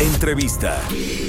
Entrevista.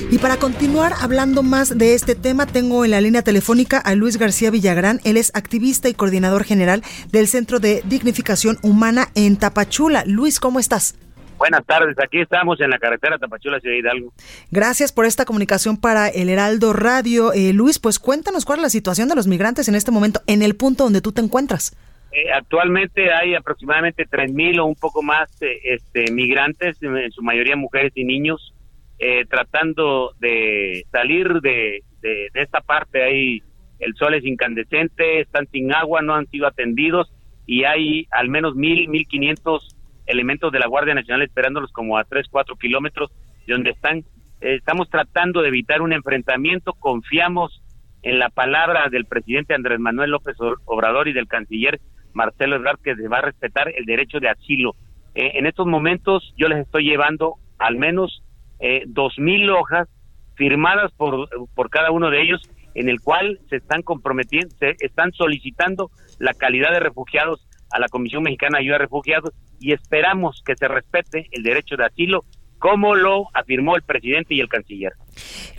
Y para continuar hablando más de este tema, tengo en la línea telefónica a Luis García Villagrán. Él es activista y coordinador general del Centro de Dignificación Humana en Tapachula. Luis, ¿cómo estás? Buenas tardes, aquí estamos en la carretera Tapachula, Ciudad Hidalgo. Gracias por esta comunicación para el Heraldo Radio. Eh, Luis, pues cuéntanos cuál es la situación de los migrantes en este momento en el punto donde tú te encuentras. Eh, actualmente hay aproximadamente 3.000 o un poco más eh, este, migrantes, en su mayoría mujeres y niños, eh, tratando de salir de, de, esta parte. Ahí el sol es incandescente, están sin agua, no han sido atendidos y hay al menos 1.000, 1.500 elementos de la Guardia Nacional esperándolos como a 3, 4 kilómetros de donde están. Eh, estamos tratando de evitar un enfrentamiento, confiamos en la palabra del presidente Andrés Manuel López Obrador y del canciller Marcelo Ebrard que se va a respetar el derecho de asilo. Eh, en estos momentos yo les estoy llevando al menos eh, dos mil hojas firmadas por, por cada uno de ellos en el cual se están comprometiendo, se están solicitando la calidad de refugiados a la Comisión Mexicana de Ayuda a Refugiados y esperamos que se respete el derecho de asilo como lo afirmó el presidente y el canciller.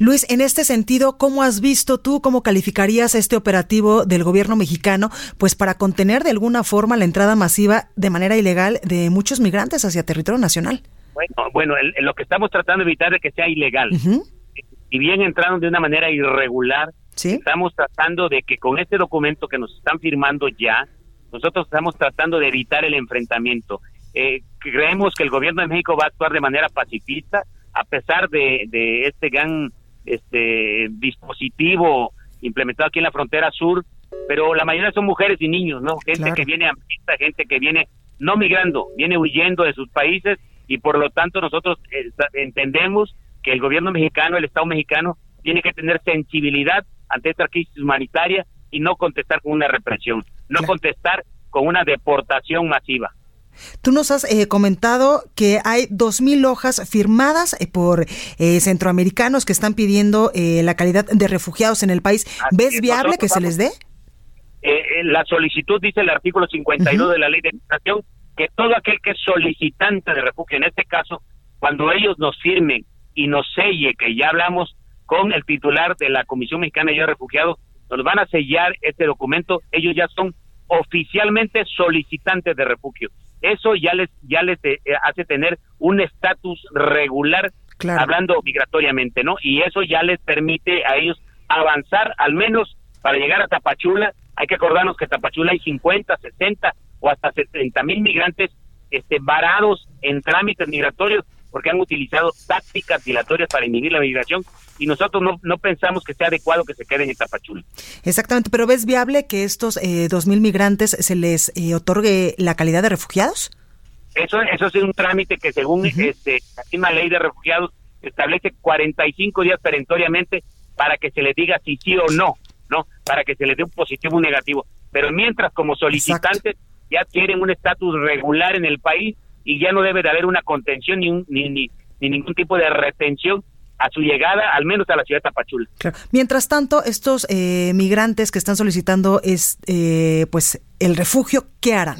Luis, en este sentido, ¿cómo has visto tú, cómo calificarías este operativo del gobierno mexicano, pues para contener de alguna forma la entrada masiva de manera ilegal de muchos migrantes hacia territorio nacional? Bueno, bueno, el, lo que estamos tratando de evitar es que sea ilegal. Uh -huh. Si bien entraron de una manera irregular, ¿Sí? estamos tratando de que con este documento que nos están firmando ya, nosotros estamos tratando de evitar el enfrentamiento. Eh, creemos que el gobierno de México va a actuar de manera pacifista, a pesar de, de este gran este dispositivo implementado aquí en la frontera sur, pero la mayoría son mujeres y niños, ¿no? Gente claro. que viene a gente que viene no migrando, viene huyendo de sus países y por lo tanto nosotros eh, entendemos que el gobierno mexicano, el Estado mexicano, tiene que tener sensibilidad ante esta crisis humanitaria y no contestar con una represión, no claro. contestar con una deportación masiva. Tú nos has eh, comentado que hay dos mil hojas firmadas eh, por eh, centroamericanos que están pidiendo eh, la calidad de refugiados en el país. Así ¿Ves viable que se les dé? Eh, la solicitud dice el artículo 52 uh -huh. de la ley de migración que todo aquel que es solicitante de refugio, en este caso, cuando ellos nos firmen y nos selle, que ya hablamos con el titular de la Comisión Mexicana de Refugiados, nos van a sellar este documento, ellos ya son oficialmente solicitantes de refugio. Eso ya les ya les eh, hace tener un estatus regular claro. hablando migratoriamente, ¿no? Y eso ya les permite a ellos avanzar al menos para llegar a Tapachula. Hay que acordarnos que Tapachula hay 50, 60 o hasta 70 mil migrantes este, varados en trámites migratorios porque han utilizado tácticas dilatorias para inhibir la migración y nosotros no, no pensamos que sea adecuado que se queden en Tapachula. Exactamente, pero ¿ves viable que estos eh, dos mil migrantes se les eh, otorgue la calidad de refugiados? Eso, eso es un trámite que según uh -huh. este, la misma ley de refugiados establece 45 días perentoriamente para que se les diga si sí o no, ¿no? Para que se les dé un positivo o un negativo. Pero mientras como solicitantes Exacto. Ya tienen un estatus regular en el país y ya no debe de haber una contención ni, un, ni, ni, ni ningún tipo de retención a su llegada, al menos a la ciudad de Tapachula. Claro. Mientras tanto, estos eh, migrantes que están solicitando es, eh, pues el refugio, ¿qué harán?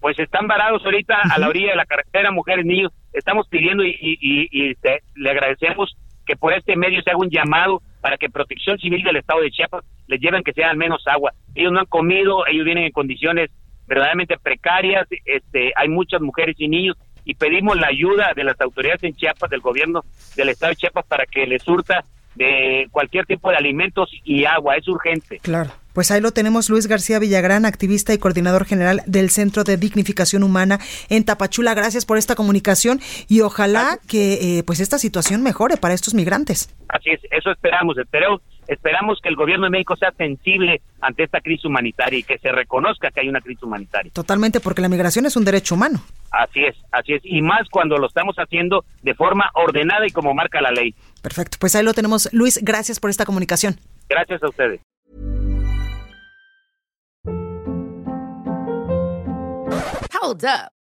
Pues están varados ahorita uh -huh. a la orilla de la carretera, mujeres, niños. Estamos pidiendo y, y, y, y te, le agradecemos que por este medio se haga un llamado para que Protección Civil del Estado de Chiapas les lleven que sea al menos agua. Ellos no han comido, ellos vienen en condiciones verdaderamente precarias, este, hay muchas mujeres y niños y pedimos la ayuda de las autoridades en Chiapas, del gobierno del estado de Chiapas para que les surta de cualquier tipo de alimentos y agua, es urgente. Claro. Pues ahí lo tenemos, Luis García Villagrán, activista y coordinador general del Centro de Dignificación Humana en Tapachula. Gracias por esta comunicación y ojalá que eh, pues esta situación mejore para estos migrantes. Así es, eso esperamos, esperamos, esperamos que el gobierno de México sea sensible ante esta crisis humanitaria y que se reconozca que hay una crisis humanitaria. Totalmente, porque la migración es un derecho humano. Así es, así es, y más cuando lo estamos haciendo de forma ordenada y como marca la ley. Perfecto, pues ahí lo tenemos. Luis, gracias por esta comunicación. Gracias a ustedes. Hold up.